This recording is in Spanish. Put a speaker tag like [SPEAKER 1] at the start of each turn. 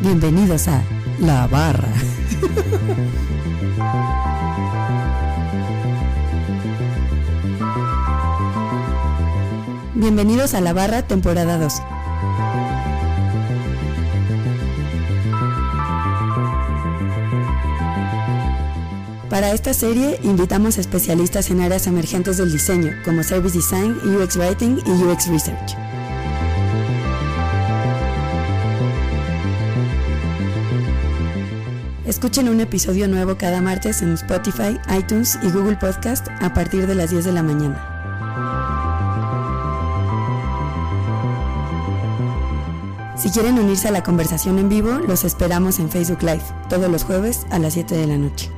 [SPEAKER 1] Bienvenidos a La Barra. Bienvenidos a La Barra, temporada 2. Para esta serie invitamos a especialistas en áreas emergentes del diseño, como Service Design, UX Writing y UX Research. Escuchen un episodio nuevo cada martes en Spotify, iTunes y Google Podcast a partir de las 10 de la mañana. Si quieren unirse a la conversación en vivo, los esperamos en Facebook Live, todos los jueves a las 7 de la noche.